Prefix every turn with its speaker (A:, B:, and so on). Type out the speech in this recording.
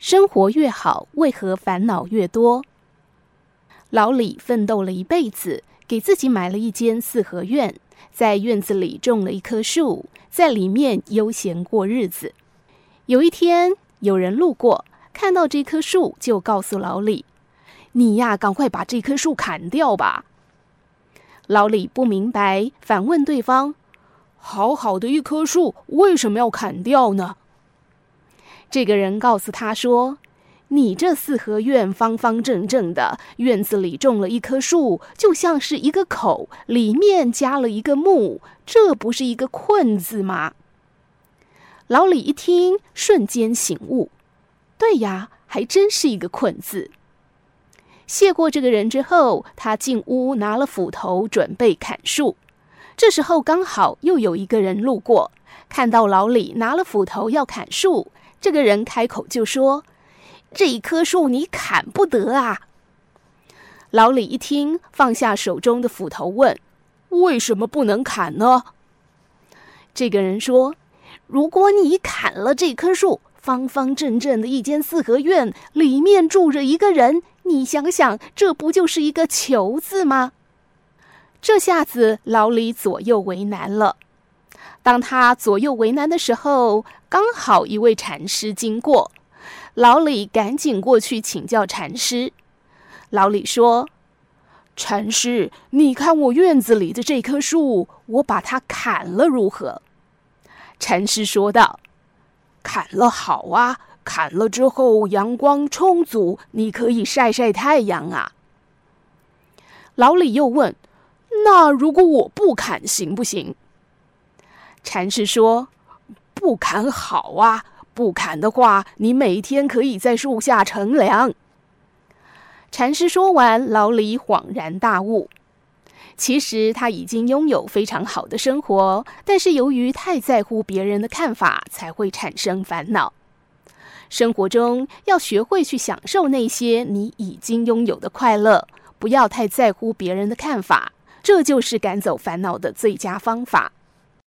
A: 生活越好，为何烦恼越多？老李奋斗了一辈子，给自己买了一间四合院，在院子里种了一棵树，在里面悠闲过日子。有一天，有人路过，看到这棵树，就告诉老李：“你呀，赶快把这棵树砍掉吧。”老李不明白，反问对方：“好好的一棵树，为什么要砍掉呢？”这个人告诉他说：“你这四合院方方正正的，院子里种了一棵树，就像是一个口，里面加了一个木，这不是一个困字吗？”老李一听，瞬间醒悟：“对呀，还真是一个困字。”谢过这个人之后，他进屋拿了斧头，准备砍树。这时候刚好又有一个人路过，看到老李拿了斧头要砍树，这个人开口就说：“这一棵树你砍不得啊！”老李一听，放下手中的斧头，问：“为什么不能砍呢？”这个人说：“如果你砍了这棵树，方方正正的一间四合院，里面住着一个人。”你想想，这不就是一个“求”字吗？这下子老李左右为难了。当他左右为难的时候，刚好一位禅师经过，老李赶紧过去请教禅师。老李说：“禅师，你看我院子里的这棵树，我把它砍了如何？”禅师说道：“砍了好啊。”砍了之后，阳光充足，你可以晒晒太阳啊。老李又问：“那如果我不砍行不行？”禅师说：“不砍好啊，不砍的话，你每天可以在树下乘凉。”禅师说完，老李恍然大悟，其实他已经拥有非常好的生活，但是由于太在乎别人的看法，才会产生烦恼。生活中要学会去享受那些你已经拥有的快乐，不要太在乎别人的看法，这就是赶走烦恼的最佳方法。